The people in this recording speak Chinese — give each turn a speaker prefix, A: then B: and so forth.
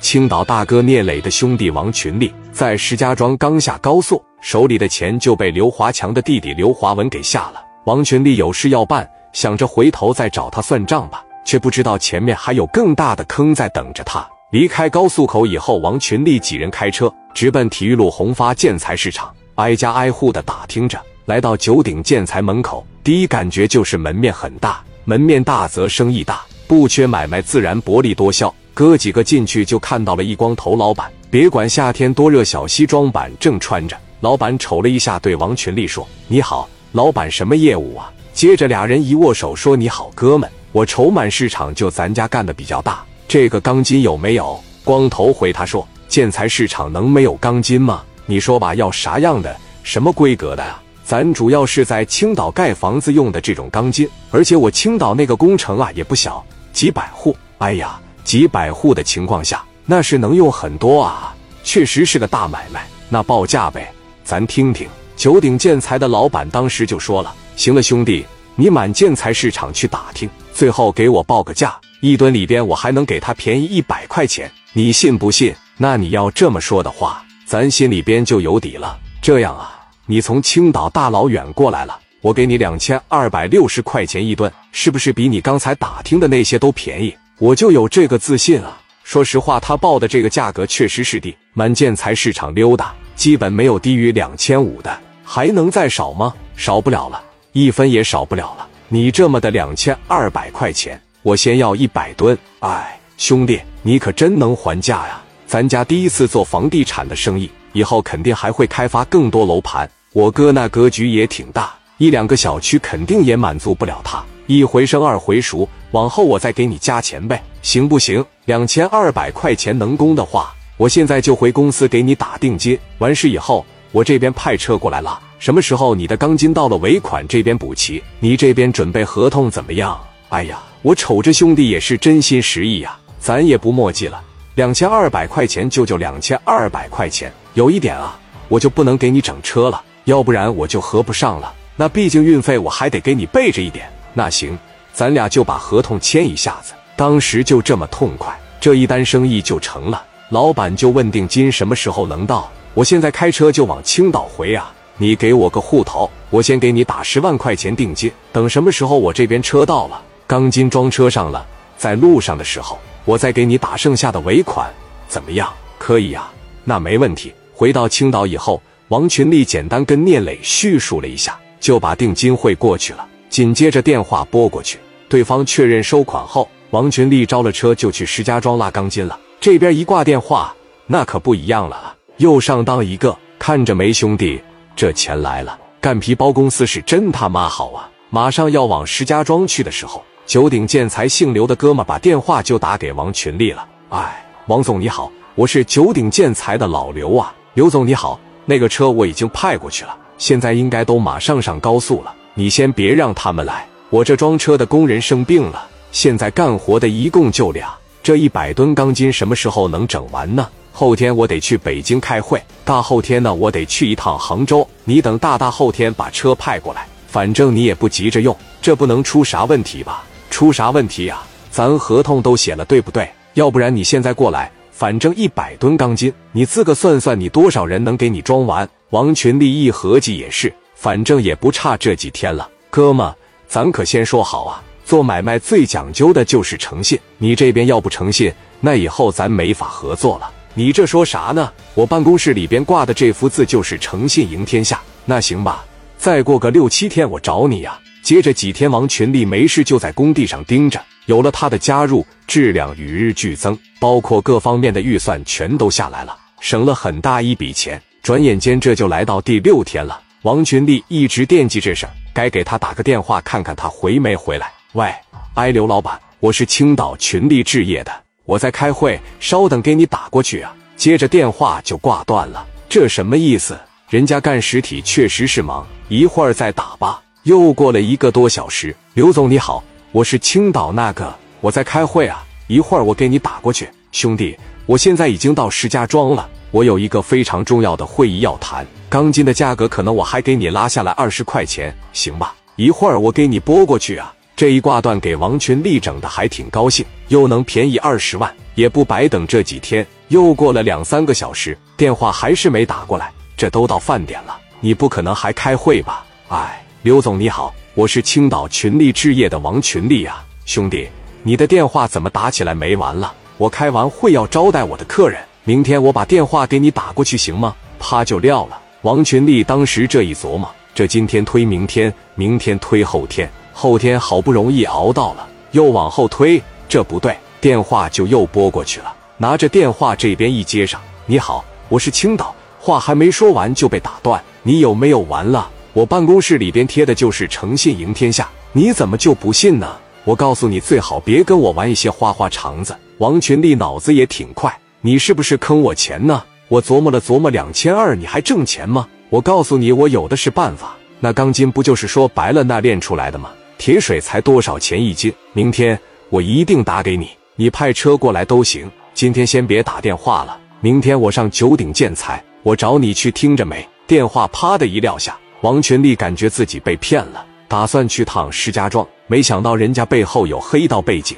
A: 青岛大哥聂磊的兄弟王群力在石家庄刚下高速，手里的钱就被刘华强的弟弟刘华文给下了。王群力有事要办，想着回头再找他算账吧，却不知道前面还有更大的坑在等着他。离开高速口以后，王群力几人开车直奔体育路宏发建材市场，挨家挨户的打听着。来到九鼎建材门口，第一感觉就是门面很大，门面大则生意大，不缺买卖自然薄利多销。哥几个进去就看到了一光头老板，别管夏天多热，小西装板正穿着。老板瞅了一下，对王群力说：“你好，老板，什么业务啊？”接着俩人一握手，说：“你好，哥们，我筹满市场就咱家干的比较大，这个钢筋有没有？”光头回他说：“建材市场能没有钢筋吗？你说吧，要啥样的，什么规格的啊？咱主要是在青岛盖房子用的这种钢筋，而且我青岛那个工程啊也不小，几百户。哎呀。”几百户的情况下，那是能用很多啊，确实是个大买卖。那报价呗，咱听听。九鼎建材的老板当时就说了：“行了，兄弟，你满建材市场去打听，最后给我报个价，一吨里边我还能给他便宜一百块钱，你信不信？”那你要这么说的话，咱心里边就有底了。这样啊，你从青岛大老远过来了，我给你两千二百六十块钱一吨，是不是比你刚才打听的那些都便宜？我就有这个自信啊！说实话，他报的这个价格确实是低，满建材市场溜达，基本没有低于两千五的，还能再少吗？少不了了，一分也少不了了。你这么的两千二百块钱，我先要一百吨。哎，兄弟，你可真能还价呀！咱家第一次做房地产的生意，以后肯定还会开发更多楼盘。我哥那格局也挺大，一两个小区肯定也满足不了他。一回生二回熟，往后我再给你加钱呗，行不行？两千二百块钱能供的话，我现在就回公司给你打定金。完事以后，我这边派车过来了，什么时候你的钢筋到了，尾款这边补齐，你这边准备合同怎么样？哎呀，我瞅着兄弟也是真心实意呀，咱也不墨迹了，两千二百块钱就就两千二百块钱。有一点啊，我就不能给你整车了，要不然我就合不上了。那毕竟运费我还得给你备着一点。那行，咱俩就把合同签一下子。当时就这么痛快，这一单生意就成了。老板就问定金什么时候能到？我现在开车就往青岛回啊。你给我个户头，我先给你打十万块钱定金。等什么时候我这边车到了，钢筋装车上了，在路上的时候，我再给你打剩下的尾款，怎么样？可以啊，那没问题。回到青岛以后，王群力简单跟聂磊叙述了一下，就把定金汇过去了。紧接着电话拨过去，对方确认收款后，王群力招了车就去石家庄拉钢筋了。这边一挂电话，那可不一样了，又上当一个。看着没，兄弟，这钱来了，干皮包公司是真他妈好啊！马上要往石家庄去的时候，九鼎建材姓刘的哥们把电话就打给王群力了。哎，王总你好，我是九鼎建材的老刘啊。刘总你好，那个车我已经派过去了，现在应该都马上上高速了。你先别让他们来，我这装车的工人生病了，现在干活的一共就俩，这一百吨钢筋什么时候能整完呢？后天我得去北京开会，大后天呢我得去一趟杭州，你等大大后天把车派过来，反正你也不急着用，这不能出啥问题吧？出啥问题呀？咱合同都写了，对不对？要不然你现在过来，反正一百吨钢筋，你自个算算，你多少人能给你装完？王群力一合计也是。反正也不差这几天了，哥们，咱可先说好啊，做买卖最讲究的就是诚信。你这边要不诚信，那以后咱没法合作了。你这说啥呢？我办公室里边挂的这幅字就是诚信赢天下。那行吧，再过个六七天我找你呀。接着几天，王群力没事就在工地上盯着。有了他的加入，质量与日俱增，包括各方面的预算全都下来了，省了很大一笔钱。转眼间这就来到第六天了。王群力一直惦记这事儿，该给他打个电话看看他回没回来。喂，哎，刘老板，我是青岛群力置业的，我在开会，稍等，给你打过去啊。接着电话就挂断了，这什么意思？人家干实体确实是忙，一会儿再打吧。又过了一个多小时，刘总你好，我是青岛那个，我在开会啊，一会儿我给你打过去。兄弟，我现在已经到石家庄了，我有一个非常重要的会议要谈。钢筋的价格可能我还给你拉下来二十块钱，行吧？一会儿我给你拨过去啊。这一挂断，给王群力整的还挺高兴，又能便宜二十万。也不白等这几天。又过了两三个小时，电话还是没打过来。这都到饭点了，你不可能还开会吧？哎，刘总你好，我是青岛群力置业的王群力啊，兄弟，你的电话怎么打起来没完了？我开完会要招待我的客人，明天我把电话给你打过去行吗？啪就撂了。王群力当时这一琢磨，这今天推明天，明天推后天，后天好不容易熬到了，又往后推，这不对，电话就又拨过去了。拿着电话这边一接上，你好，我是青岛。话还没说完就被打断，你有没有完了？我办公室里边贴的就是诚信赢天下，你怎么就不信呢？我告诉你，最好别跟我玩一些花花肠子。王群力脑子也挺快，你是不是坑我钱呢？我琢磨了琢磨，两千二你还挣钱吗？我告诉你，我有的是办法。那钢筋不就是说白了那炼出来的吗？铁水才多少钱一斤？明天我一定打给你，你派车过来都行。今天先别打电话了，明天我上九鼎建材，我找你去，听着没？电话啪的一撂下，王群力感觉自己被骗了，打算去趟石家庄，没想到人家背后有黑道背景。